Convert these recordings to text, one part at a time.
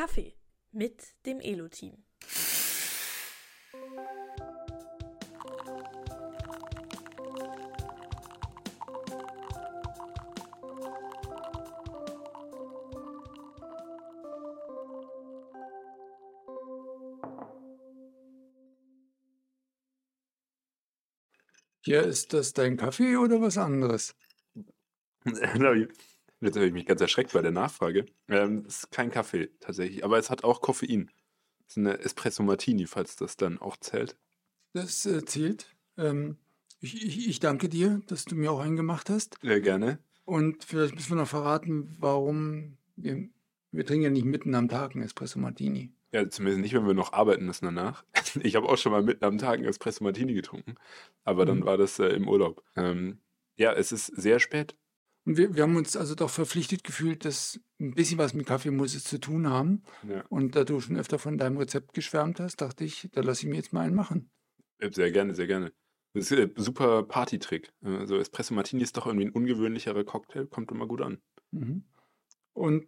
Kaffee mit dem Elo-Team. Ja, ist das dein Kaffee oder was anderes? Jetzt habe ich mich ganz erschreckt bei der Nachfrage. Ähm, es ist kein Kaffee tatsächlich, aber es hat auch Koffein. Es ist eine Espresso Martini, falls das dann auch zählt. Das äh, zählt. Ähm, ich, ich, ich danke dir, dass du mir auch einen gemacht hast. Sehr gerne. Und vielleicht müssen wir noch verraten, warum wir, wir trinken ja nicht mitten am Tag einen Espresso Martini. Ja, zumindest nicht, wenn wir noch arbeiten müssen danach. Ich habe auch schon mal mitten am Tag einen Espresso Martini getrunken, aber dann Mhm. war das äh, im Urlaub. Ähm, ja, es ist sehr spät. Und wir, wir haben uns also doch verpflichtet gefühlt, dass ein bisschen was mit Kaffee muss es zu tun haben. Ja, Und da du schon öfter von deinem Rezept geschwärmt hast, dachte ich, da lasse ich mir jetzt mal einen machen. äh, sehr gerne, sehr gerne. Das ist ein super Partytrick. Also Espresso Martini ist doch irgendwie ein ungewöhnlicherer Cocktail, kommt immer gut an. Mhm. Und,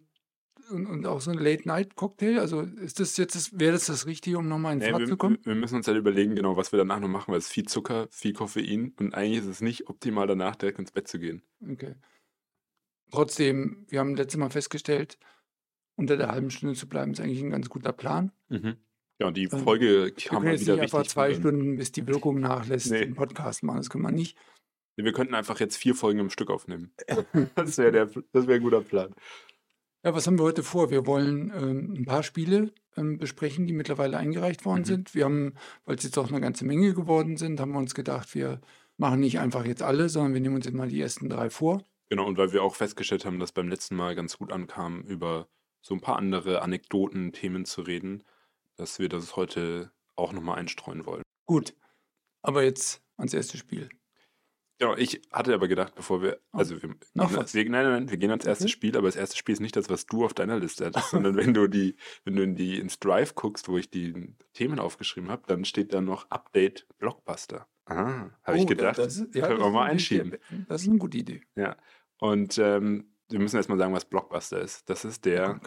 und, und auch so ein Late-Night-Cocktail, also ist das jetzt, das, wäre das das Richtige, um nochmal in Nee, Fahrt wir, zu kommen? wir müssen uns halt überlegen, genau, was wir danach noch machen, weil es viel Zucker, viel Koffein und eigentlich ist es nicht optimal, danach direkt ins Bett zu gehen. Okay. Trotzdem, wir haben letztes Mal festgestellt, unter der halben Stunde zu bleiben, ist eigentlich ein ganz guter Plan. Ja, und die Ähm, Folge können mal jetzt wieder nicht einfach richtig zwei gut an. Stunden, bis die Wirkung nachlässt, Nee. einen Podcast machen. Das können wir nicht. Wir könnten einfach jetzt vier Folgen im Stück aufnehmen. Das wäre wäre ein guter Plan. Ja, was haben wir heute vor? Wir wollen ähm, ein paar Spiele ähm, besprechen, die mittlerweile eingereicht worden Mhm. sind. Wir haben, weil es jetzt auch eine ganze Menge geworden sind, haben wir uns gedacht, wir machen nicht einfach jetzt alle, sondern wir nehmen uns jetzt mal die ersten drei vor. Genau, und weil wir auch festgestellt haben, dass beim letzten Mal ganz gut ankam, über so ein paar andere Anekdoten, Themen zu reden, dass wir das heute auch nochmal einstreuen wollen. Gut, aber jetzt ans erste Spiel. Genau, ich hatte aber gedacht, bevor wir, Oh, also wir, noch gehen- was? wir nein, nein, nein, wir gehen ans erste Okay. Spiel, aber das erste Spiel ist nicht das, was du auf deiner Liste hattest, sondern wenn du die, wenn du in die ins Drive guckst, wo ich die Themen aufgeschrieben habe, dann steht da noch Update Blockbuster. Ah, habe ich Oh, da- gedacht, das ja, können wir mal einschieben. Das ist eine gute Idee. Ja. Und ähm, wir müssen erstmal sagen, was Blockbuster ist. Das ist der.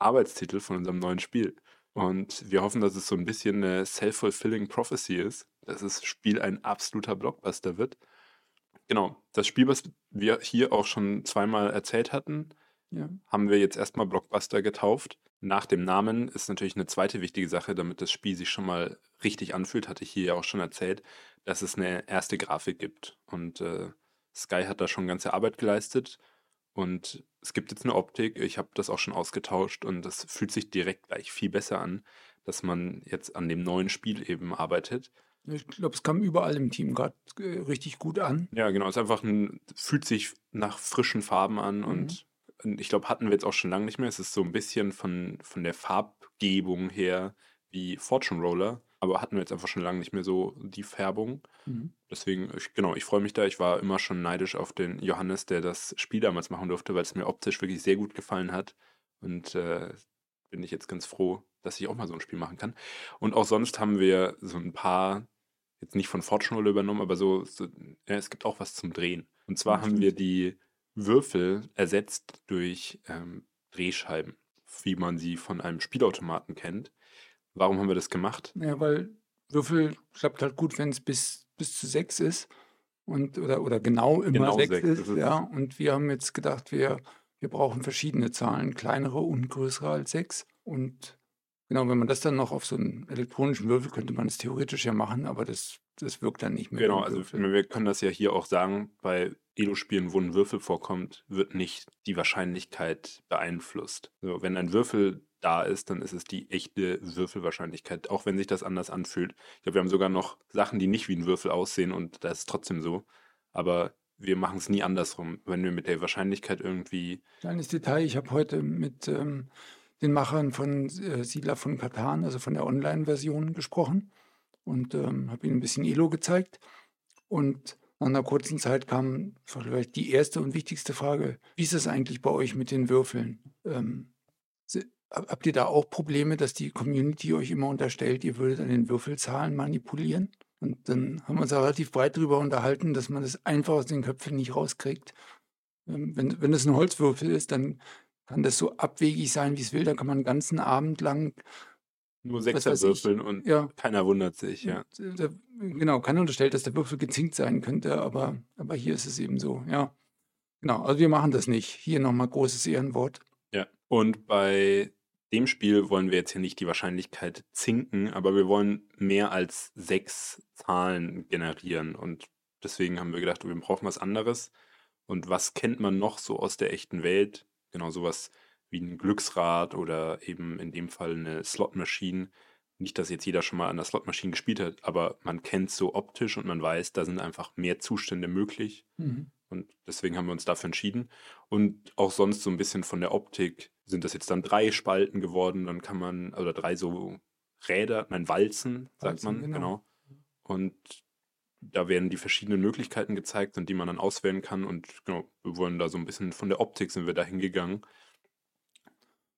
Arbeitstitel von unserem neuen Spiel. Und wir hoffen, dass es so ein bisschen eine self-fulfilling prophecy ist, dass das Spiel ein absoluter Blockbuster wird. Genau, das Spiel, was wir hier auch schon zweimal erzählt hatten, Ja. haben wir jetzt erstmal Blockbuster getauft. Nach dem Namen ist natürlich eine zweite wichtige Sache, damit das Spiel sich schon mal richtig anfühlt, hatte ich hier ja auch schon erzählt, dass es eine erste Grafik gibt. Und äh, Sky hat da schon ganze Arbeit geleistet. Und es gibt jetzt eine Optik, ich habe das auch schon ausgetauscht und das fühlt sich direkt gleich viel besser an, dass man jetzt an dem neuen Spiel eben arbeitet. Ich glaube, es kam überall im Team gerade äh, richtig gut an. Ja, genau, es ist einfach ein, fühlt sich nach frischen Farben an und ich glaube, hatten wir jetzt auch schon lange nicht mehr. Es ist so ein bisschen von, von der Farbgebung her wie Fortune Roller, aber hatten wir jetzt einfach schon lange nicht mehr so die Färbung. Mhm. Deswegen, ich, genau, ich freue mich da. Ich war immer schon neidisch auf den Johannes, der das Spiel damals machen durfte, weil es mir optisch wirklich sehr gut gefallen hat. Und äh, bin ich jetzt ganz froh, dass ich auch mal so ein Spiel machen kann. Und auch sonst haben wir so ein paar, jetzt nicht von Fortune Roller übernommen, aber so, so ja, es gibt auch was zum Drehen. Und zwar haben wir die Würfel ersetzt durch ähm, Drehscheiben, wie man sie von einem Spielautomaten kennt. Warum haben wir das gemacht? Ja, weil Würfel klappt halt gut, wenn es bis, bis zu sechs ist. Und, oder, oder genau immer Genau sechs sechs, ist. Ja, und wir haben jetzt gedacht, wir, wir brauchen verschiedene Zahlen, kleinere und größere als sechs. Und genau, wenn man das dann noch auf so einen elektronischen Würfel, könnte man es theoretisch ja machen, aber das, das wirkt dann nicht mehr. Genau, also wir können das ja hier auch sagen, bei Elo-Spielen, wo ein Würfel vorkommt, wird nicht die Wahrscheinlichkeit beeinflusst. So, wenn ein Würfel da ist, dann ist es die echte Würfelwahrscheinlichkeit, auch wenn sich das anders anfühlt. Ich glaube, wir haben sogar noch Sachen, die nicht wie ein Würfel aussehen und das ist trotzdem so. Aber wir machen es nie andersrum. Wenn wir mit der Wahrscheinlichkeit irgendwie, Kleines Detail, ich habe heute mit ähm, den Machern von äh, Siedler von Katan, also von der Online-Version, gesprochen und ähm, habe ihnen ein bisschen Elo gezeigt. Und nach einer kurzen Zeit kam vielleicht die erste und wichtigste Frage, wie ist es eigentlich bei euch mit den Würfeln? Ähm, habt ihr da auch Probleme, dass die Community euch immer unterstellt, ihr würdet an den Würfelzahlen manipulieren? Und dann haben wir uns da relativ breit darüber unterhalten, dass man das einfach aus den Köpfen nicht rauskriegt. Ähm, wenn, wenn es ein Holzwürfel ist, dann kann das so abwegig sein, wie es will. Da kann man einen ganzen Abend lang Nur Sechser weiß ich, würfeln und ja, keiner wundert sich, ja. der, genau, keiner unterstellt, dass der Würfel gezinkt sein könnte, aber, aber hier ist es eben so, ja. Genau, also wir machen das nicht. Hier nochmal großes Ehrenwort. Ja. Und bei dem Spiel wollen wir jetzt hier nicht die Wahrscheinlichkeit zinken, aber wir wollen mehr als sechs Zahlen generieren. Und deswegen haben wir gedacht, wir brauchen was anderes. Und was kennt man noch so aus der echten Welt? Genau sowas wie ein Glücksrad oder eben in dem Fall eine Slotmaschine. Nicht, dass jetzt jeder schon mal an der Slotmaschine gespielt hat, aber man kennt so optisch und man weiß, da sind einfach mehr Zustände möglich. Mhm. Und deswegen haben wir uns dafür entschieden. Und auch sonst so ein bisschen von der Optik sind das jetzt dann drei Spalten geworden. Dann kann man, oder drei so Räder, nein, Walzen, sagt Walzen, man, genau. genau. Und da werden die verschiedenen Möglichkeiten gezeigt und die man dann auswählen kann. Und genau, wir wollen da so ein bisschen von der Optik sind wir da hingegangen.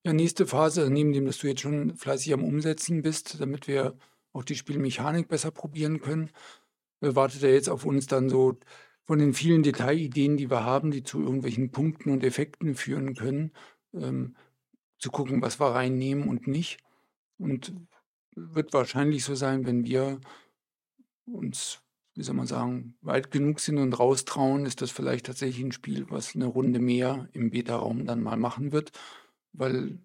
Ja, nächste Phase, neben dem, dass du jetzt schon fleißig am Umsetzen bist, damit wir auch die Spielmechanik besser probieren können, äh, wartet er jetzt auf uns dann so von den vielen Detailideen, die wir haben, die zu irgendwelchen Punkten und Effekten führen können, ähm, zu gucken, was wir reinnehmen und nicht. Und wird wahrscheinlich so sein, wenn wir uns, wie soll man sagen, weit genug sind und raustrauen, ist das vielleicht tatsächlich ein Spiel, was eine Runde mehr im Beta-Raum dann mal machen wird, weil,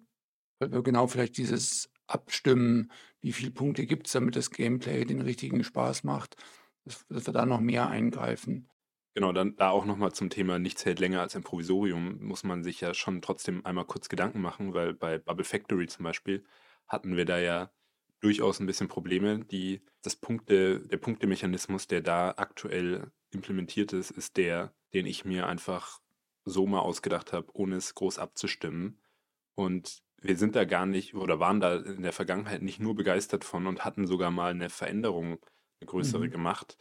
weil wir genau vielleicht dieses Abstimmen, wie viele Punkte gibt es, damit das Gameplay den richtigen Spaß macht, dass, dass wir da noch mehr eingreifen. Genau, dann da auch nochmal zum Thema nichts hält länger als ein Provisorium, muss man sich ja schon trotzdem einmal kurz Gedanken machen, weil bei Bubble Factory zum Beispiel hatten wir da ja durchaus ein bisschen Probleme. Die, das Punkte, der Punktemechanismus, der da aktuell implementiert ist, ist der, den ich mir einfach so mal ausgedacht habe, ohne es groß abzustimmen. Und wir sind da gar nicht oder waren da in der Vergangenheit nicht nur begeistert von und hatten sogar mal eine Veränderung, eine größere Mhm. gemacht,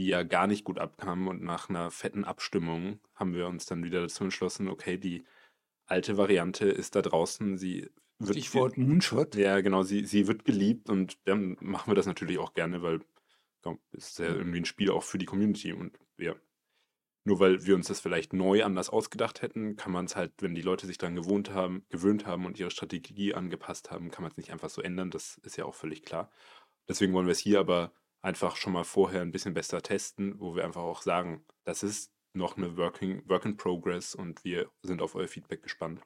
die ja gar nicht gut abkam. Und nach einer fetten Abstimmung haben wir uns dann wieder dazu entschlossen, okay, die alte Variante ist da draußen, sie wird Stichwort Moonshot. ja, genau, sie, sie wird geliebt und dann machen wir das natürlich auch gerne, weil es ist ja irgendwie ein Spiel auch für die Community und ja, nur weil wir uns das vielleicht neu anders ausgedacht hätten, kann man es halt, wenn die Leute sich daran gewohnt haben, gewöhnt haben und ihre Strategie angepasst haben, kann man es nicht einfach so ändern, das ist ja auch völlig klar. Deswegen wollen wir es hier aber einfach schon mal vorher ein bisschen besser testen, wo wir einfach auch sagen, das ist noch eine Working, Work in Progress und wir sind auf euer Feedback gespannt.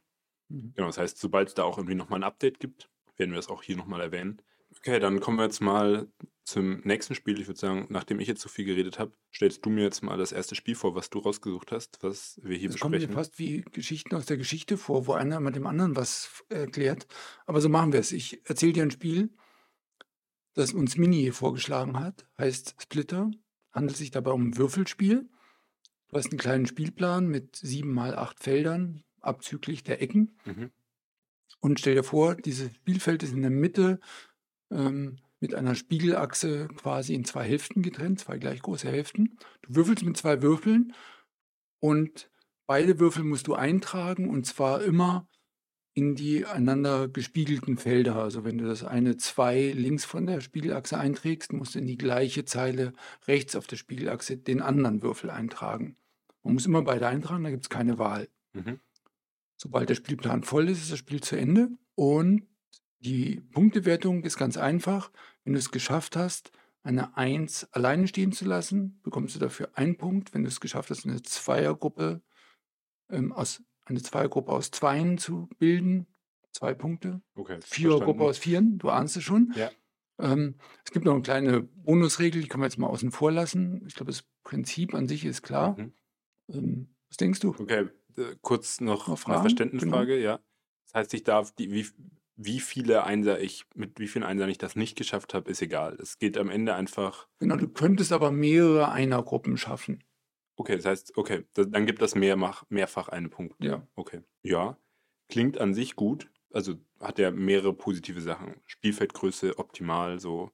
Mhm. Genau, das heißt, sobald es da auch irgendwie nochmal ein Update gibt, werden wir das auch hier nochmal erwähnen. Okay, dann kommen wir jetzt mal zum nächsten Spiel. Ich würde sagen, nachdem ich jetzt so viel geredet habe, stellst du mir jetzt mal das erste Spiel vor, was du rausgesucht hast, was wir hier Das kommt mir besprechen. fast wie Geschichten aus der Geschichte vor, wo einer immer dem anderen was erklärt. Aber so machen wir es. Ich erzähle dir ein Spiel, das uns Mini vorgeschlagen hat, heißt Splitter. Handelt sich dabei um ein Würfelspiel. Du hast einen kleinen Spielplan mit sieben mal acht Feldern, abzüglich der Ecken. Mhm. Und stell dir vor, dieses Spielfeld ist in der Mitte ähm, mit einer Spiegelachse quasi in zwei Hälften getrennt, zwei gleich große Hälften. Du würfelst mit zwei Würfeln und beide Würfel musst du eintragen und zwar immer in die einander gespiegelten Felder. Also wenn du das eine 2 links von der Spiegelachse einträgst, musst du in die gleiche Zeile rechts auf der Spiegelachse den anderen Würfel eintragen. Man muss immer beide eintragen, da gibt es keine Wahl. Mhm. Sobald der Spielplan voll ist, ist das Spiel zu Ende. Und die Punktewertung ist ganz einfach. Wenn du es geschafft hast, eine 1 alleine stehen zu lassen, bekommst du dafür einen Punkt. Wenn du es geschafft hast, eine Zweiergruppe ähm, aus eine Zweiergruppe aus Zweien zu bilden, zwei Punkte. Okay, Vierergruppe aus Vieren, du ahnst es schon. Ja. Ähm, es gibt noch eine kleine Bonusregel, die können wir jetzt mal außen vor lassen. Ich glaube, das Prinzip an sich ist klar. Mhm. Ähm, was denkst du? Okay, äh, kurz noch Noch eine? Verständnisfrage, ja. Das heißt, ich darf, die, wie, wie viele Einser ich, mit wie vielen Einsern ich das nicht geschafft habe, ist egal. Es geht am Ende einfach, Genau, du könntest aber mehrere Einergruppen schaffen. Okay, das heißt, okay, da- dann gibt das mehrmach, mehrfach einen Punkt. Ja. Okay. Ja, klingt an sich gut. Also hat ja mehrere positive Sachen. Spielfeldgröße optimal, so.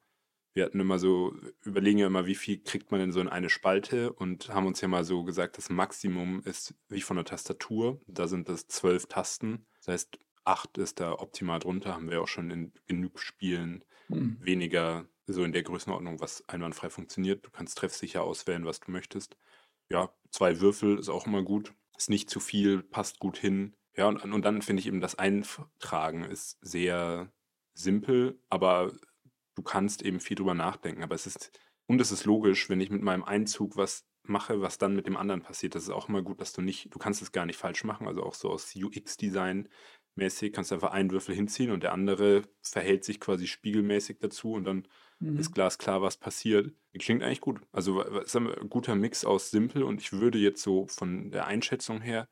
Wir hatten immer so, überlegen ja immer, wie viel kriegt man in so in eine Spalte und haben uns ja mal so gesagt, das Maximum ist wie von der Tastatur. Da sind das zwölf Tasten. Das heißt, acht ist da optimal drunter. Haben wir auch schon in genug Spielen Hm. weniger so in der Größenordnung, was einwandfrei funktioniert. Du kannst treffsicher auswählen, was du möchtest. Ja, zwei Würfel ist auch immer gut. Ist nicht zu viel, passt gut hin. Ja, und, und dann finde ich eben, das Eintragen ist sehr simpel, aber du kannst eben viel drüber nachdenken. Aber es ist, und es ist logisch, wenn ich mit meinem Einzug was mache, was dann mit dem anderen passiert. Das ist auch immer gut, dass du nicht, du kannst es gar nicht falsch machen, also auch so aus UX-Design mäßig kannst du einfach einen Würfel hinziehen und der andere verhält sich quasi spiegelmäßig dazu und dann mhm. ist glasklar, was passiert. Klingt eigentlich gut. Also es ist ein guter Mix aus simpel und ich würde jetzt so von der Einschätzung her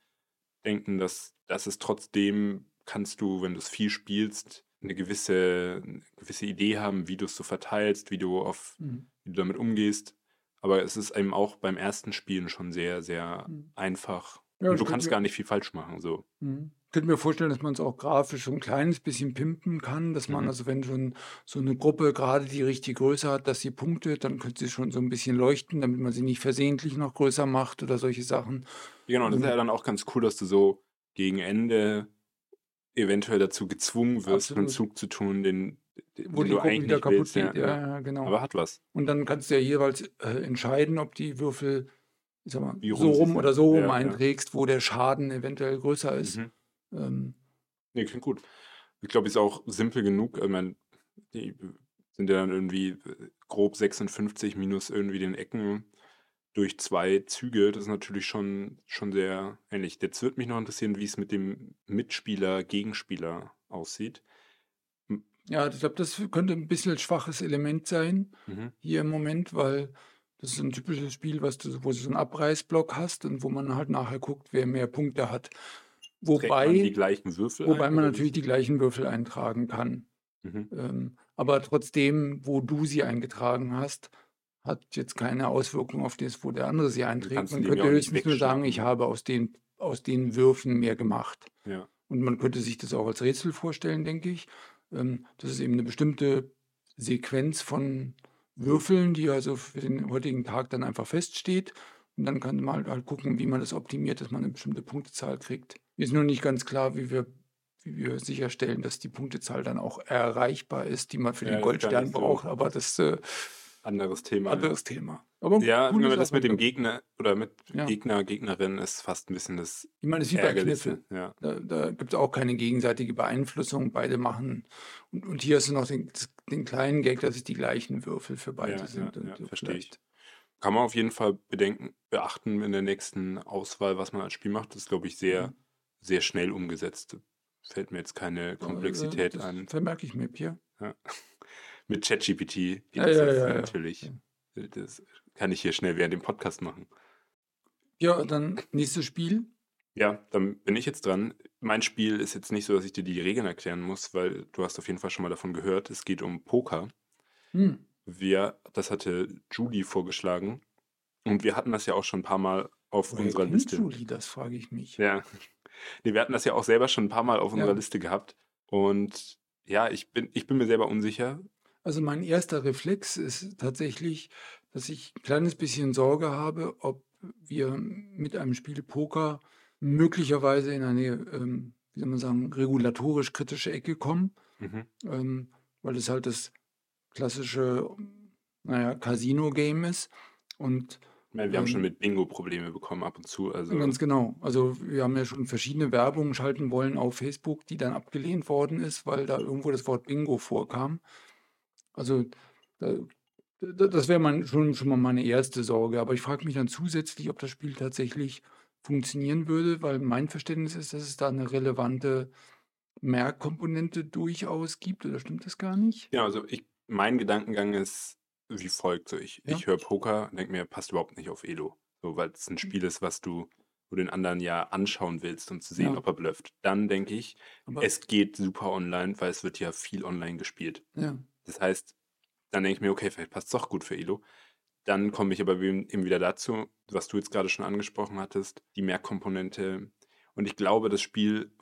denken, dass das ist trotzdem, kannst du, wenn du es viel spielst, eine gewisse, eine gewisse Idee haben, wie du es so verteilst, wie du auf, mhm. wie du damit umgehst. Aber es ist eben auch beim ersten Spielen schon sehr, sehr mhm. einfach. Ja, und du kannst gar nicht viel falsch machen. So. Mhm. Könnte mir vorstellen, dass man es auch grafisch so ein kleines bisschen pimpen kann, dass man, mhm. also wenn schon so eine Gruppe gerade die richtige Größe hat, dass sie punktet, dann könnte sie schon so ein bisschen leuchten, damit man sie nicht versehentlich noch größer macht oder solche Sachen. Genau, das ist ja dann auch ganz cool, dass du so gegen Ende eventuell dazu gezwungen wirst, Absolut. einen Zug zu tun, den, den Wo die du eigentlich wieder kaputt willst. Geht. Ja, ja, ja, genau. Aber hat was. Und dann kannst du ja jeweils äh, entscheiden, ob die Würfel mal, so rum oder so rum ja, einträgst, wo der Schaden eventuell größer ist. Mhm. Ähm, nee, klingt gut. Ich glaube, ist auch simpel genug. Ich meine, die sind ja dann irgendwie äh, grob 56 minus irgendwie den Ecken durch zwei Züge. Das ist natürlich schon, schon sehr ähnlich. Jetzt würde mich noch interessieren, wie es mit dem Mitspieler, Gegenspieler aussieht. Ja, ich glaube, das könnte ein bisschen ein schwaches Element sein mhm. hier im Moment, weil das ist ein typisches Spiel, was du, wo du so einen Abreißblock hast und wo man halt nachher guckt, wer mehr Punkte hat. Wobei, die gleichen Würfel wobei man natürlich die gleichen Würfel eintragen kann. Mhm. Ähm, aber trotzdem, wo du sie eingetragen hast, hat jetzt keine Auswirkung auf das, wo der andere sie einträgt. Man könnte höchstens nur sagen, ich habe aus den, aus den Würfen mehr gemacht. Ja. Und man könnte sich das auch als Rätsel vorstellen, denke ich. Ähm, das ist eben eine bestimmte Sequenz von Würfeln, die also für den heutigen Tag dann einfach feststeht. Und dann kann man halt gucken, wie man das optimiert, dass man eine bestimmte Punktezahl kriegt. Mir ist nur nicht ganz klar, wie wir, wie wir sicherstellen, dass die Punktezahl dann auch erreichbar ist, die man für ja, den Goldstern braucht. So aber das äh, anderes Thema. Anderes Thema. Aber ja, nur das mit dem Gegner oder mit ja. Gegner, Gegnerin ist fast ein bisschen das. Ich meine, es ist wie bei Kniffel. Ja. Da, da gibt es auch keine gegenseitige Beeinflussung. Beide machen. Und, und hier hast du noch den, den kleinen Gag, dass es die gleichen Würfel für beide ja, sind. Ja, ja, verstehe ich. Kann man auf jeden Fall bedenken, beachten in der nächsten Auswahl, was man als Spiel macht. Das ist, glaube ich, sehr, mhm. Sehr schnell umgesetzt. Fällt mir jetzt keine Komplexität das ein. Vermerke ich mir, Pierre. Ja. Mit ChatGPT geht ja, das ja, ja, natürlich. Das kann ich hier schnell während dem Podcast machen. Ja, dann nächstes Spiel. Ja, dann bin ich jetzt dran. Mein Spiel ist jetzt nicht so, dass ich dir die Regeln erklären muss, weil du hast auf jeden Fall schon mal davon gehört. Es geht um Poker. Hm. Wir, das hatte Julie vorgeschlagen. Und wir hatten das ja auch schon ein paar Mal auf Woher unserer Liste. Julie, das frage ich mich. Ja. Nee, wir hatten das ja auch selber schon ein paar Mal auf unserer Liste gehabt. Und ja, ich bin, ich bin mir selber unsicher. Also mein erster Reflex ist tatsächlich, dass ich ein kleines bisschen Sorge habe, ob wir mit einem Spiel Poker möglicherweise in eine, ähm, wie soll man sagen, regulatorisch kritische Ecke kommen, mhm. ähm, weil es halt das klassische, naja, Casino-Game ist. Und meine, wir haben schon ähm mit Bingo Probleme bekommen ab und zu. Also ganz genau. Also wir haben ja schon verschiedene Werbungen schalten wollen auf Facebook, die dann abgelehnt worden ist, weil da irgendwo das Wort Bingo vorkam. Also da, das wäre mein, schon, schon mal meine erste Sorge. Aber ich frage mich dann zusätzlich, ob das Spiel tatsächlich funktionieren würde, weil mein Verständnis ist, dass es da eine relevante Merkkomponente durchaus gibt. Oder stimmt das gar nicht? Ja, also ich, mein Gedankengang ist wie folgt. So, ich, ja. ich höre Poker, denke mir, passt überhaupt nicht auf Elo. So, weil es ein hm. Spiel ist, was du, wo du den anderen ja anschauen willst, um zu sehen, ja. ob er blufft. Dann denke ich, Aber es geht super online, weil es wird ja viel online gespielt. Ja. Das heißt, dann denke ich mir, okay, vielleicht passt es doch gut für Elo. Dann komme ich aber eben wieder dazu, was du jetzt gerade schon angesprochen hattest, die Mehrkomponente. Und ich glaube, das Spiel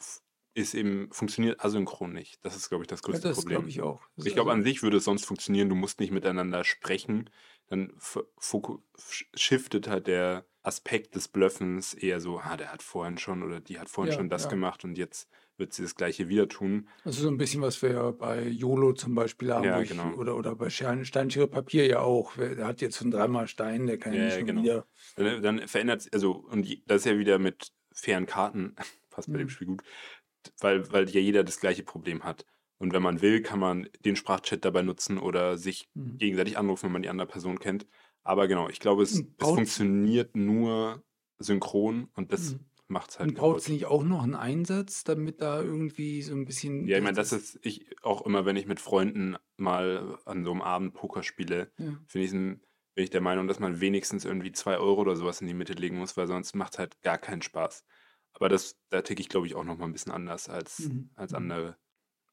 ist eben, funktioniert asynchron nicht. Das ist, glaube ich, das größte ja, das Problem. ich auch. Das ich glaube, an sich würde es sonst funktionieren, du musst nicht miteinander sprechen. Dann shiftet halt der Aspekt des Bluffens eher so, ah, der hat vorhin schon oder die hat vorhin ja, schon das ja. gemacht und jetzt wird sie das gleiche wieder tun. Also so ein bisschen, was wir bei YOLO zum Beispiel haben, ja, genau. ich, oder, oder bei Steinschere Papier ja auch. Der hat jetzt schon dreimal Stein, der kann ja, schon genau. wieder. Dann, dann verändert es, also, und das ist ja wieder mit fairen Karten passt bei dem Mhm. Spiel gut, weil, weil ja jeder das gleiche Problem hat. Und wenn man will, kann man den Sprachchat dabei nutzen oder sich Mhm. gegenseitig anrufen, wenn man die andere Person kennt. Aber genau, ich glaube, es, es funktioniert nur synchron und das Mhm. macht es halt Und braucht es nicht auch noch einen Einsatz, damit da irgendwie so ein bisschen. Ja, ich meine, das ist ich auch immer, wenn ich mit Freunden mal an so einem Abend Poker spiele, Ja. finde ich, bin ich der Meinung, dass man wenigstens irgendwie zwei Euro oder sowas in die Mitte legen muss, weil sonst macht es halt gar keinen Spaß. Aber das, da ticke ich, glaube ich, auch noch mal ein bisschen anders als, Mhm. als Mhm. andere.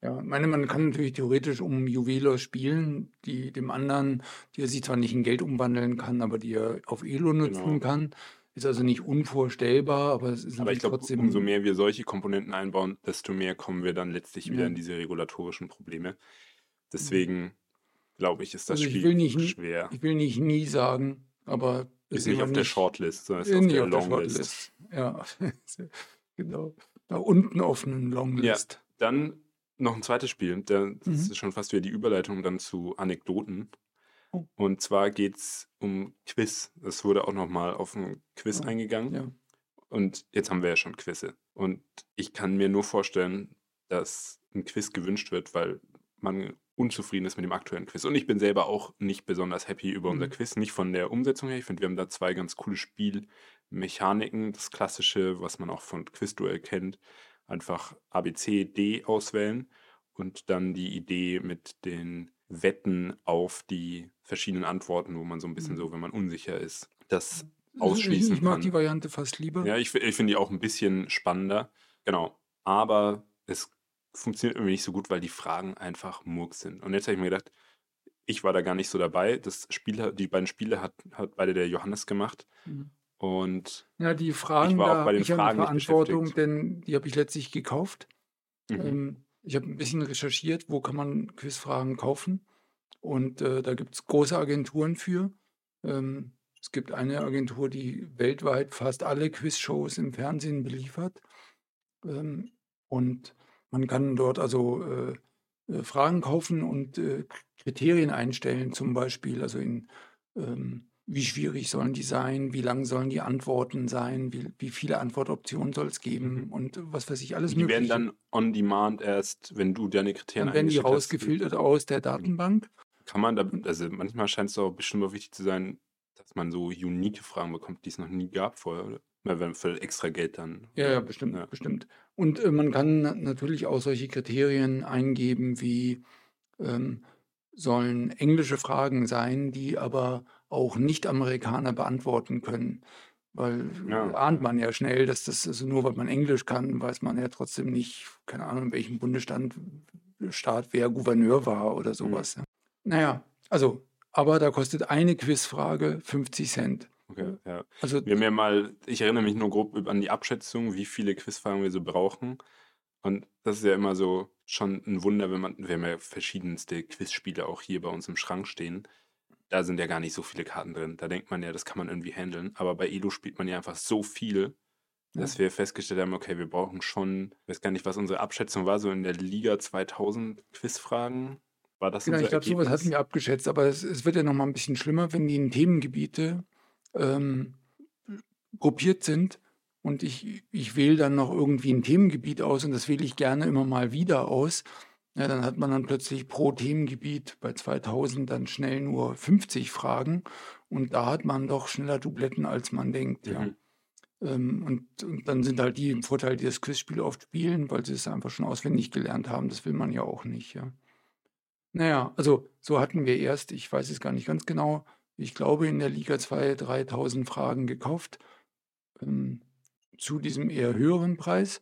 Ja, ich meine, man kann natürlich theoretisch um Juwelos spielen, die dem anderen, die er sich zwar nicht in Geld umwandeln kann, aber die er auf Elo nutzen Genau. kann. Ist also nicht unvorstellbar, aber es ist Aber ich natürlich glaube, trotzdem. umso mehr wir solche Komponenten einbauen, desto mehr kommen wir dann letztlich wieder Ja. in diese regulatorischen Probleme. Deswegen glaube ich, ist das Also ich Spiel will nicht- schwer. Ich will nicht nie sagen, aber Ist nicht auf der Shortlist, sondern ist auf der auf der Longlist. Ja, genau. Da unten auf einer Longlist. Dann noch ein zweites Spiel. Da, das Mhm. ist schon fast wieder die Überleitung dann zu Anekdoten. Oh. Und zwar geht es um Quiz. Es wurde auch nochmal auf ein Quiz Oh, eingegangen. Ja. Und jetzt haben wir ja schon Quizze. Und ich kann mir nur vorstellen, dass ein Quiz gewünscht wird, weil man unzufrieden ist mit dem aktuellen Quiz. Und ich bin selber auch nicht besonders happy über unser Mhm. Quiz. Nicht von der Umsetzung her. Ich finde, wir haben da zwei ganz coole Spielmechaniken. Das klassische, was man auch von Quizduell kennt. Einfach A, B, C, D auswählen. Und dann die Idee mit den Wetten auf die verschiedenen Antworten, wo man so ein bisschen Mhm. so, wenn man unsicher ist, das ausschließen ich mag kann. die Variante fast lieber. Ja, ich, ich finde die auch ein bisschen spannender. Genau. Aber es funktioniert irgendwie nicht so gut, weil die Fragen einfach Murks sind. Und jetzt habe ich mir gedacht, ich war da gar nicht so dabei. Das Spiel, die beiden Spiele hat, hat beide der Johannes gemacht. Mhm. Und Ja, die Fragen, war auch bei den ich habe Fragen nicht Verantwortung, denn die habe ich letztlich gekauft. mhm. Ähm, ich habe ein bisschen recherchiert, wo kann man Quizfragen kaufen. Und äh, da gibt es große Agenturen für. Ähm, es gibt eine Agentur, die weltweit fast alle Quizshows im Fernsehen beliefert. Ähm, und man kann dort also äh, äh, Fragen kaufen und äh, Kriterien einstellen, zum Beispiel, also in ähm, wie schwierig sollen die sein, wie lang sollen die Antworten sein, wie, wie viele Antwortoptionen soll es geben Mhm. und was weiß ich, alles die werden Mögliche. dann on demand erst, wenn du deine Kriterien Dann werden die hast, rausgefiltert aus der Datenbank. Kann man da, also manchmal scheint es auch bestimmt auch wichtig zu sein, dass man so unique Fragen bekommt, die es noch nie gab vorher. Oder? Wenn für extra Geld dann. Ja, ja, bestimmt, Ja. bestimmt. Und äh, man kann na- natürlich auch solche Kriterien eingeben, wie ähm, sollen englische Fragen sein, die aber auch Nicht-Amerikaner beantworten können. Weil Ja. äh, ahnt man ja schnell, dass das, also nur weil man Englisch kann, weiß man ja trotzdem nicht, keine Ahnung, in welchem Bundesstaat Staat wer Gouverneur war oder sowas. Ja. Naja, also, aber da kostet eine Quizfrage 50 Cent. Okay, ja. Also Wir haben ja mal, ich erinnere mich nur grob an die Abschätzung, wie viele Quizfragen wir so brauchen. Und das ist ja immer so schon ein Wunder, wenn man, wir haben ja verschiedenste Quizspiele auch hier bei uns im Schrank stehen. Da sind ja gar nicht so viele Karten drin. Da denkt man ja, das kann man irgendwie handeln. Aber bei Elo spielt man ja einfach so viel, dass Ja. wir festgestellt haben, okay, wir brauchen schon, ich weiß gar nicht, was unsere Abschätzung war, so in der Liga 2000 Quizfragen. War das Genau, ich glaube, sowas hatten wir abgeschätzt, aber es, es wird ja noch mal ein bisschen schlimmer, wenn die in Themengebiete ähm, gruppiert sind und ich, ich wähle dann noch irgendwie ein Themengebiet aus und das wähle ich gerne immer mal wieder aus. Ja, dann hat man dann plötzlich pro Themengebiet bei 2000 dann schnell nur 50 Fragen und da hat man doch schneller Dubletten, als man denkt. Ja. Mhm. Ähm, und, und dann sind halt die im Vorteil, die das Quizspiel oft spielen, weil sie es einfach schon auswendig gelernt haben. Das will man ja auch nicht. Ja. Naja, also so hatten wir erst, ich weiß es gar nicht ganz genau, ich glaube in der Liga 2 3000 Fragen gekauft ähm, zu diesem eher höheren Preis.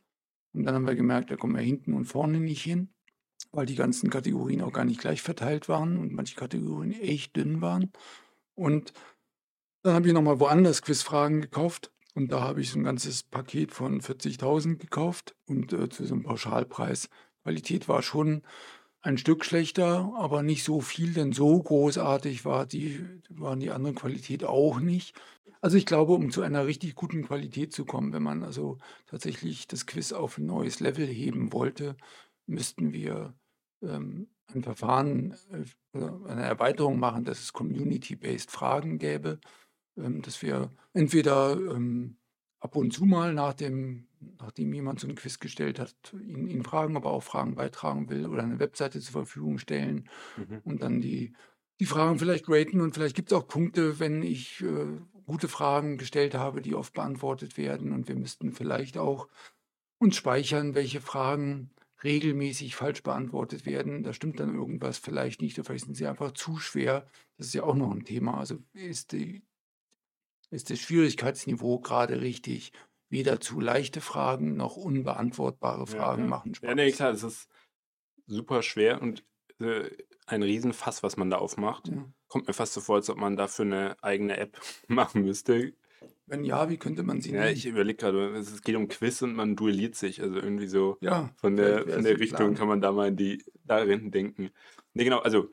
Und dann haben wir gemerkt, da kommen wir hinten und vorne nicht hin, weil die ganzen Kategorien auch gar nicht gleich verteilt waren und manche Kategorien echt dünn waren. Und dann habe ich nochmal woanders Quizfragen gekauft und da habe ich so ein ganzes Paket von 40.000 gekauft und äh, zu so einem Pauschalpreis. Qualität war schon ein Stück schlechter, aber nicht so viel, denn so großartig war die, waren die andere Qualität auch nicht. Also ich glaube, um zu einer richtig guten Qualität zu kommen, wenn man also tatsächlich das Quiz auf ein neues Level heben wollte, müssten wir ähm, ein Verfahren, äh, eine Erweiterung machen, dass es Community-Based Fragen gäbe, ähm, dass wir entweder ähm, ab und zu mal nach dem, nachdem jemand so ein Quiz gestellt hat, ihn, ihn fragen, ob er auch Fragen beitragen will oder eine Webseite zur Verfügung stellen Mhm. und dann die, die Fragen vielleicht raten und vielleicht gibt es auch Punkte, wenn ich äh, gute Fragen gestellt habe, die oft beantwortet werden und wir müssten vielleicht auch uns speichern, welche Fragen regelmäßig falsch beantwortet werden. Da stimmt dann irgendwas vielleicht nicht oder vielleicht sind sie einfach zu schwer. Das ist ja auch noch ein Thema. Also ist, die, ist das Schwierigkeitsniveau gerade richtig? Weder zu leichte Fragen noch unbeantwortbare Fragen ja. machen Ja, nee, Spaß. klar, es ist super schwer und äh, ein Riesenfass, was man da aufmacht. Ja. Kommt mir fast so vor, als ob man dafür eine eigene App machen müsste. Wenn ja, wie könnte man sie Ja, nennen? ich überlege gerade, es geht um Quiz und man duelliert sich. Also irgendwie so Ja, von der, von der Richtung Plan. kann man da mal in die darin denken. Nee, genau, also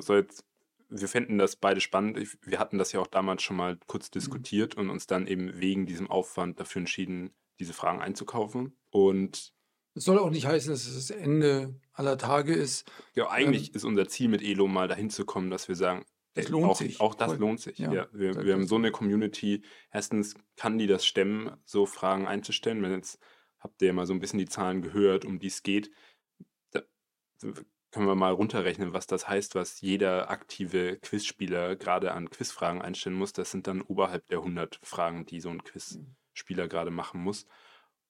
soll jetzt, wir fänden das beide spannend. Wir hatten das ja auch damals schon mal kurz Mhm. diskutiert und uns dann eben wegen diesem Aufwand dafür entschieden, diese Fragen einzukaufen. Und Es soll auch nicht heißen, dass es das Ende aller Tage ist. ja, eigentlich ist unser Ziel mit Elo mal dahin zu kommen, dass wir sagen, Das lohnt auch, sich. Auch das Voll. lohnt sich. Ja, Ja, wir, wir haben so eine Community. Erstens kann die das stemmen, so Fragen einzustellen. Wenn jetzt habt ihr ja mal so ein bisschen die Zahlen gehört, um die es geht. Da können wir mal runterrechnen, was das heißt, was jeder aktive Quizspieler gerade an Quizfragen einstellen muss. Das sind dann oberhalb der 100 Fragen, die so ein Quizspieler gerade machen muss.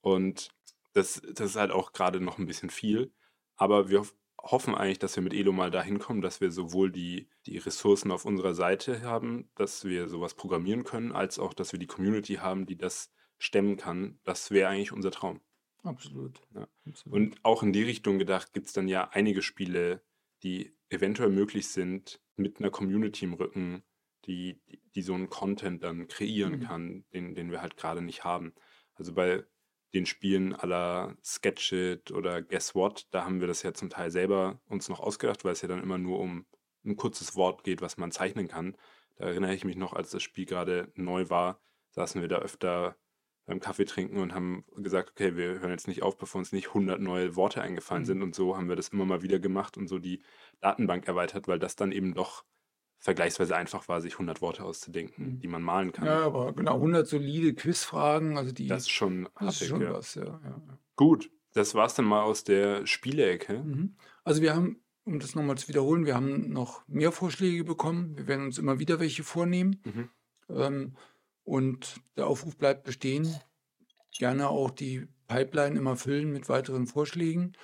Und das, das ist halt auch gerade noch ein bisschen viel. Aber wir hoff- hoffen eigentlich, dass wir mit Elo mal dahin kommen, dass wir sowohl die, die Ressourcen auf unserer Seite haben, dass wir sowas programmieren können, als auch, dass wir die Community haben, die das stemmen kann. Das wäre eigentlich unser Traum. Absolut. Ja. Absolut. Und auch in die Richtung gedacht gibt es dann ja einige Spiele, die eventuell möglich sind, mit einer Community im Rücken, die, die, die so einen Content dann kreieren Mhm. kann, den, den wir halt gerade nicht haben. Also bei den Spielen aller Sketchit oder Guess What, da haben wir das ja zum Teil selber uns noch ausgedacht, weil es ja dann immer nur um ein kurzes Wort geht, was man zeichnen kann. Da erinnere ich mich noch, als das Spiel gerade neu war, saßen wir da öfter beim Kaffee trinken und haben gesagt, okay, wir hören jetzt nicht auf, bevor uns nicht 100 neue Worte eingefallen Mhm. sind. Und so haben wir das immer mal wieder gemacht und so die Datenbank erweitert, weil das dann eben doch vergleichsweise einfach war, sich 100 Worte auszudenken, Mhm. die man malen kann. ja, aber genau, 100 solide Quizfragen, also die, Das ist schon das ist schon ja. was, ja. ja. Gut, das war's dann mal aus der Spielecke. Mhm. Also wir haben, um das nochmal zu wiederholen, wir haben noch mehr Vorschläge bekommen. Wir werden uns immer wieder welche vornehmen. Mhm. Ähm, und der Aufruf bleibt bestehen. Gerne auch die Pipeline immer füllen mit weiteren Vorschlägen.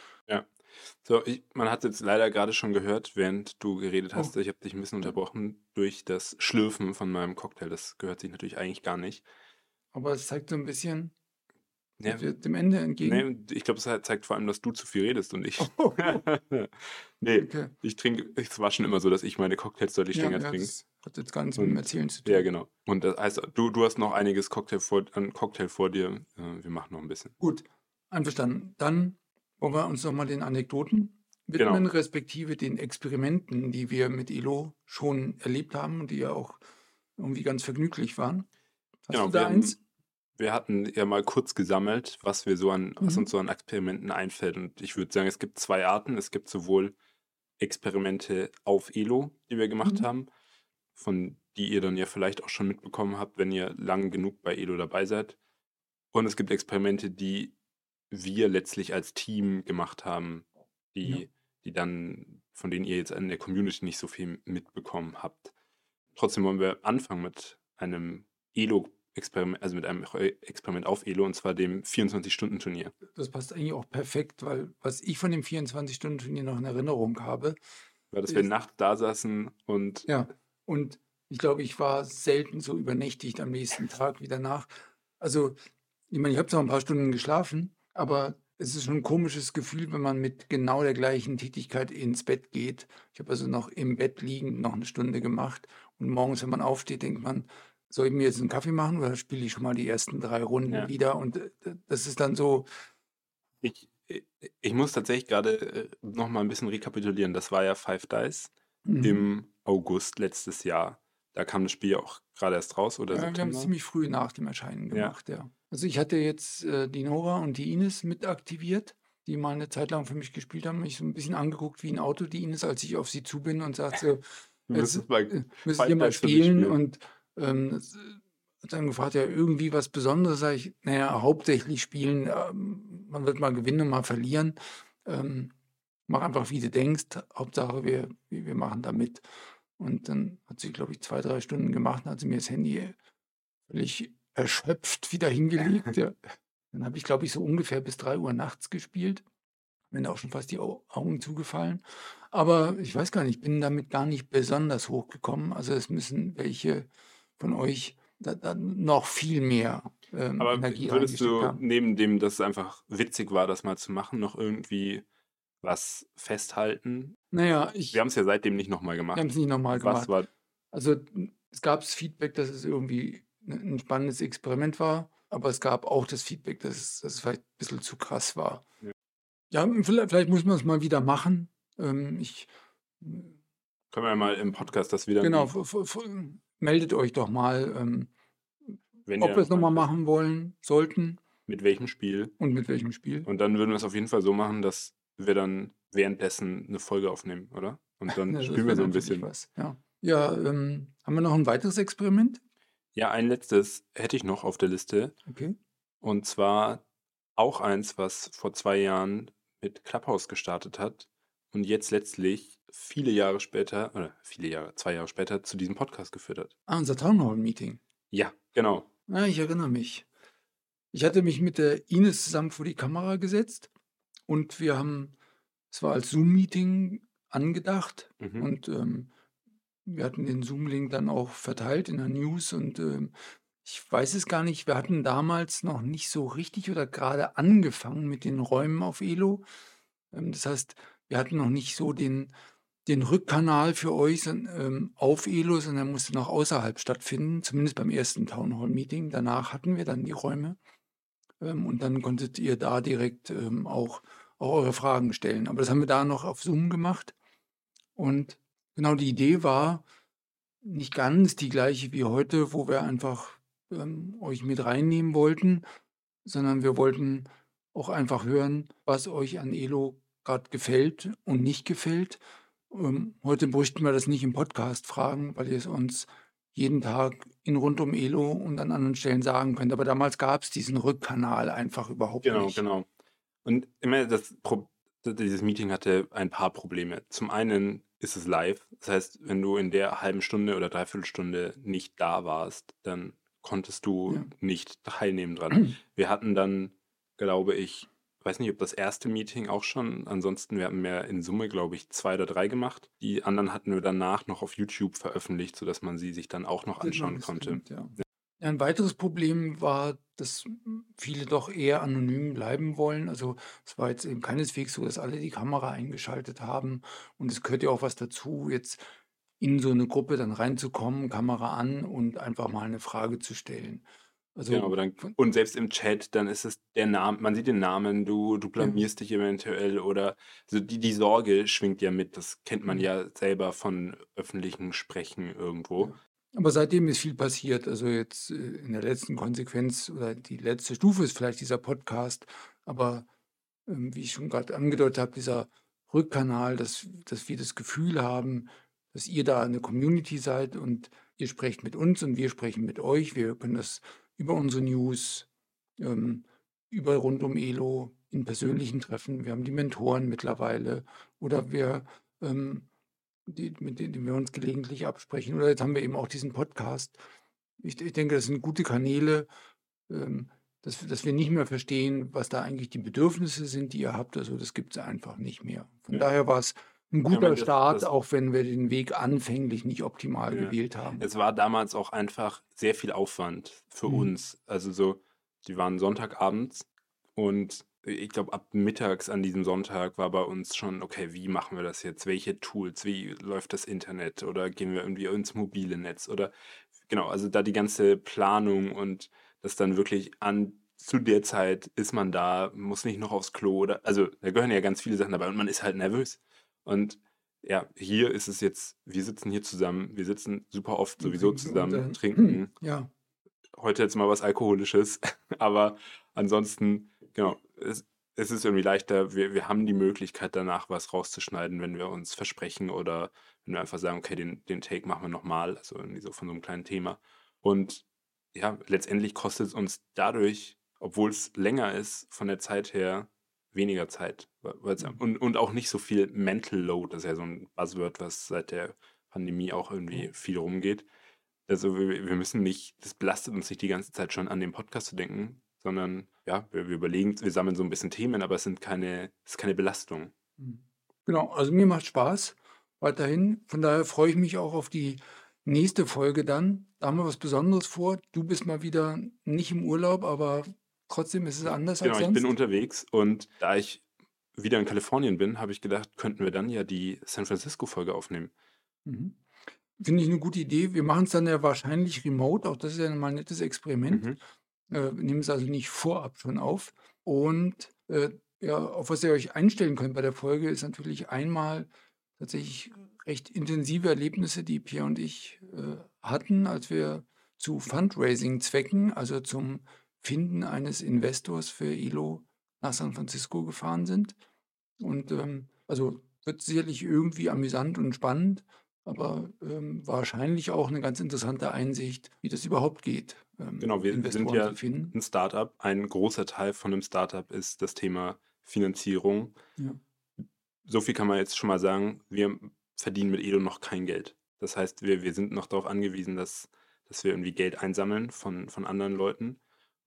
So, ich, man hat jetzt leider gerade schon gehört, während du geredet Oh. hast, ich habe dich ein bisschen unterbrochen durch das Schlürfen von meinem Cocktail. Das gehört sich natürlich eigentlich gar nicht. Aber es zeigt so ein bisschen Ja, dem Ende entgegen. nee, ich glaube, es zeigt vor allem, dass du zu viel redest und ich. Oh, nee, okay. ich trinke, es war schon immer so, dass ich meine Cocktails deutlich länger ja, trinke. das hat jetzt gar nichts mit dem Erzählen zu tun. Ja, genau. Und das heißt, du, du hast noch einiges Cocktail vor, an Cocktail vor dir. Wir machen noch ein bisschen. Gut, einverstanden. Dann wollen wir uns nochmal den Anekdoten Genau. widmen, respektive den Experimenten, die wir mit Elo schon erlebt haben und die ja auch irgendwie ganz vergnüglich waren. Hast Genau, du da eins? Wir hatten ja mal kurz gesammelt, was wir so an, was Mhm. uns so an Experimenten einfällt. Und ich würde sagen, es gibt zwei Arten. Es gibt sowohl Experimente auf Elo, die wir gemacht Mhm. haben, von die ihr dann ja vielleicht auch schon mitbekommen habt, wenn ihr lang genug bei Elo dabei seid. Und es gibt Experimente, die wir letztlich als Team gemacht haben, die, Ja. die dann, von denen ihr jetzt in der Community nicht so viel mitbekommen habt. Trotzdem wollen wir anfangen mit einem Elo-Experiment, also mit einem Experiment auf Elo, und zwar dem 24-Stunden-Turnier. Das passt eigentlich auch perfekt, weil was ich von dem 24-Stunden-Turnier noch in Erinnerung habe, Weil dass wir Ist- nachts da saßen und ja, und ich glaube, ich war selten so übernächtigt am nächsten Tag wie danach. Also, ich meine, ich habe zwar ein paar Stunden geschlafen, aber es ist schon ein komisches Gefühl, wenn man mit genau der gleichen Tätigkeit ins Bett geht. Ich habe also noch im Bett liegend noch eine Stunde gemacht und morgens, wenn man aufsteht, denkt man, soll ich mir jetzt einen Kaffee machen oder spiele ich schon mal die ersten drei Runden Ja. wieder? Und äh, das ist dann so, ich, ich muss tatsächlich gerade noch mal ein bisschen rekapitulieren. Das war ja Five Dice mhm. im August letztes Jahr. Da kam das Spiel ja auch gerade erst raus, oder Ja, wir haben es ziemlich früh nach dem Erscheinen Ja. gemacht, ja. Also ich hatte jetzt äh, die Nora und die Ines mit aktiviert, die mal eine Zeit lang für mich gespielt haben. Mich so ein bisschen angeguckt wie ein Auto, die Ines, als ich auf sie zu bin und sagte, so, jetzt, mal äh, müsst ihr mal spielen. spielen. Und ähm, dann gefragt, ja, irgendwie was Besonderes, sage ich, naja, hauptsächlich spielen, ähm, man wird mal gewinnen und mal verlieren. Ähm, mach einfach, wie du denkst. Hauptsache, wir, wir machen da mit. Und dann hat sie, glaube ich, zwei, drei Stunden gemacht und hat sie mir das Handy völlig erschöpft wieder hingelegt. Ja. Dann habe ich, glaube ich, so ungefähr bis drei Uhr nachts gespielt. Mir auch schon fast die Augen zugefallen. Aber ich weiß gar nicht, ich bin damit gar nicht besonders hochgekommen. Also es müssen welche von euch da, da noch viel mehr ähm, Aber Energie würdest du haben. neben dem, dass es einfach witzig war, das mal zu machen, noch irgendwie was festhalten? Naja, ich. Wir haben es ja seitdem nicht nochmal gemacht. Wir haben es nicht nochmal gemacht. War also es gab das Feedback, dass es irgendwie ein spannendes Experiment war, aber es gab auch das Feedback, dass es, dass es vielleicht ein bisschen zu krass war. Ja, ja vielleicht, vielleicht, muss man es mal wieder machen. Ähm, ich. Können wir ja mal im Podcast das wieder. Genau, meldet euch doch mal, ähm, ob wir es nochmal machen wollen, sollten. Mit welchem Spiel? Und mit welchem Spiel. Und dann würden wir es auf jeden Fall so machen, dass wir dann währenddessen eine Folge aufnehmen, oder? Und dann ja, spielen wir so ein bisschen. Was. Ja, ja ähm, haben wir noch ein weiteres Experiment? Ja, ein letztes hätte ich noch auf der Liste. Okay. Und zwar auch eins, was vor zwei Jahren mit Clubhouse gestartet hat und jetzt letztlich viele Jahre später, oder viele Jahre, zwei Jahre später, zu diesem Podcast geführt hat. Ah, unser Town Hall Meeting. Ja, genau. Ja, ich erinnere mich. Ich hatte mich mit der Ines zusammen vor die Kamera gesetzt und wir haben, es war als Zoom-Meeting angedacht mhm. und ähm, wir hatten den Zoom-Link dann auch verteilt in der News und ähm, ich weiß es gar nicht, wir hatten damals noch nicht so richtig oder gerade angefangen mit den Räumen auf Elo. Ähm, das heißt, wir hatten noch nicht so den, den Rückkanal für euch ähm, auf Elo, sondern musste noch außerhalb stattfinden, zumindest beim ersten Town Hall Meeting. Danach hatten wir dann die Räume. Ähm, und dann konntet ihr da direkt ähm, auch, auch eure Fragen stellen. Aber das haben wir da noch auf Zoom gemacht. Und genau die Idee war nicht ganz die gleiche wie heute, wo wir einfach ähm, euch mit reinnehmen wollten, sondern wir wollten auch einfach hören, was euch an Elo gerade gefällt und nicht gefällt. Ähm, heute bräuchten wir das nicht im Podcast fragen, weil ihr es uns jeden Tag in rund um Elo und an anderen Stellen sagen könnt. Aber damals gab es diesen Rückkanal einfach überhaupt genau, nicht. Genau, genau. Und immer das Pro dieses Meeting hatte ein paar Probleme. Zum einen ist es live. Das heißt, wenn du in der halben Stunde oder Dreiviertelstunde nicht da warst, dann konntest du ja. nicht teilnehmen dran. Wir hatten dann, glaube ich, weiß nicht, ob das erste Meeting auch schon, ansonsten, wir haben mehr in Summe, glaube ich, zwei oder drei gemacht. Die anderen hatten wir danach noch auf YouTube veröffentlicht, sodass man sie sich dann auch noch anschauen genau, konnte. Stimmt, ja. Ja, ein weiteres Problem war, dass viele doch eher anonym bleiben wollen. Also es war jetzt eben keineswegs so, dass alle die Kamera eingeschaltet haben. Und es gehört ja auch was dazu, jetzt in so eine Gruppe dann reinzukommen, Kamera an und einfach mal eine Frage zu stellen. Also genau, aber dann, und selbst im Chat, dann ist es der Name, man sieht den Namen, du, du blamierst ja. dich eventuell oder also die, die Sorge schwingt ja mit, das kennt man mhm. ja selber von öffentlichen Sprechen irgendwo. Ja. Aber seitdem ist viel passiert. Also jetzt äh, in der letzten Konsequenz oder die letzte Stufe ist vielleicht dieser Podcast. Aber ähm, wie ich schon gerade angedeutet habe, dieser Rückkanal, dass, dass wir das Gefühl haben, dass ihr da eine Community seid und ihr sprecht mit uns und wir sprechen mit euch. Wir können das über unsere News, ähm, über rund um Elo in persönlichen Treffen. Wir haben die Mentoren mittlerweile oder wir, ähm, die, mit denen wir uns gelegentlich absprechen. Oder jetzt haben wir eben auch diesen Podcast. Ich, ich denke, das sind gute Kanäle, ähm, dass, dass wir nicht mehr verstehen, was da eigentlich die Bedürfnisse sind, die ihr habt. Also das gibt es einfach nicht mehr. Von ja. daher war es ein guter ja, das, Start, das, auch wenn wir den Weg anfänglich nicht optimal ja. gewählt haben. Es war damals auch einfach sehr viel Aufwand für mhm. uns. Also so, die waren Sonntagabends und ich glaube, ab mittags an diesem Sonntag war bei uns schon, okay, wie machen wir das jetzt? Welche Tools? Wie läuft das Internet? Oder gehen wir irgendwie ins mobile Netz? Oder genau, also da die ganze Planung und das dann wirklich an zu der Zeit ist man da, muss nicht noch aufs Klo oder also da gehören ja ganz viele Sachen dabei und man ist halt nervös. Und ja, hier ist es jetzt, wir sitzen hier zusammen, wir sitzen super oft sowieso zusammen, trinken. Ja. Heute jetzt mal was Alkoholisches, aber ansonsten, genau, es, es ist irgendwie leichter, wir, wir haben die Möglichkeit danach was rauszuschneiden, wenn wir uns versprechen oder wenn wir einfach sagen, okay, den, den Take machen wir nochmal, also irgendwie so von so einem kleinen Thema. Und ja, letztendlich kostet es uns dadurch, obwohl es länger ist, von der Zeit her weniger Zeit. Mhm. und, und auch nicht so viel Mental Load, das ist ja so ein Buzzword, was seit der Pandemie auch irgendwie viel rumgeht. Also wir, wir müssen nicht, das belastet uns nicht die ganze Zeit schon an den Podcast zu denken, sondern ja, wir, wir überlegen, wir sammeln so ein bisschen Themen, aber es sind keine, es ist keine Belastung. Mhm. Genau, also mir macht Spaß weiterhin. Von daher freue ich mich auch auf die nächste Folge dann. Da haben wir was Besonderes vor. Du bist mal wieder nicht im Urlaub, aber trotzdem ist es anders Genau, als ich sonst. bin unterwegs und da ich wieder in Kalifornien bin, habe ich gedacht, könnten wir dann ja die San Francisco-Folge aufnehmen. Mhm. Finde ich eine gute Idee. Wir machen es dann ja wahrscheinlich remote. Auch das ist ja mal ein nettes Experiment. Mhm. Äh, wir nehmen es also nicht vorab schon auf. Und äh, ja, auf was ihr euch einstellen könnt bei der Folge, ist natürlich einmal tatsächlich recht intensive Erlebnisse, die Pierre und ich äh, hatten, als wir zu Fundraising-Zwecken, also zum Finden eines Investors für Elo nach San Francisco gefahren sind. Und ähm, also wird sicherlich irgendwie amüsant und spannend, aber ähm, wahrscheinlich auch eine ganz interessante Einsicht, wie das überhaupt geht. ähm, Genau, wir sind Investoren ja zu finden. ein Startup. Ein großer Teil von einem Startup ist das Thema Finanzierung. Ja. So viel kann man jetzt schon mal sagen, wir verdienen mit Edo noch kein Geld. Das heißt, wir, wir sind noch darauf angewiesen, dass, dass wir irgendwie Geld einsammeln von, von anderen Leuten.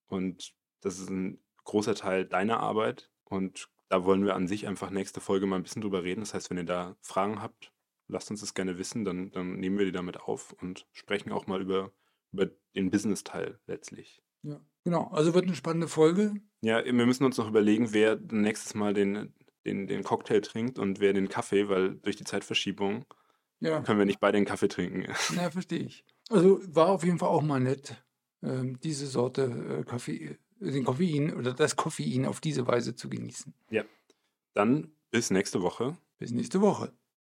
Und das ist ein großer Teil deiner Arbeit. Und da wollen wir an sich einfach nächste Folge mal ein bisschen drüber reden. Das heißt, wenn ihr da Fragen habt, lasst uns das gerne wissen, dann, dann nehmen wir die damit auf und sprechen auch mal über, über den Business-Teil letztlich. Ja, genau. Also wird eine spannende Folge. Ja, wir müssen uns noch überlegen, wer nächstes Mal den, den, den Cocktail trinkt und wer den Kaffee, weil durch die Zeitverschiebung Ja, können wir nicht beide den Kaffee trinken. ja verstehe ich. Also war auf jeden Fall auch mal nett, diese Sorte äh, Kaffee, äh, den Koffein oder das Koffein auf diese Weise zu genießen. Dann bis nächste Woche. Bis nächste Woche.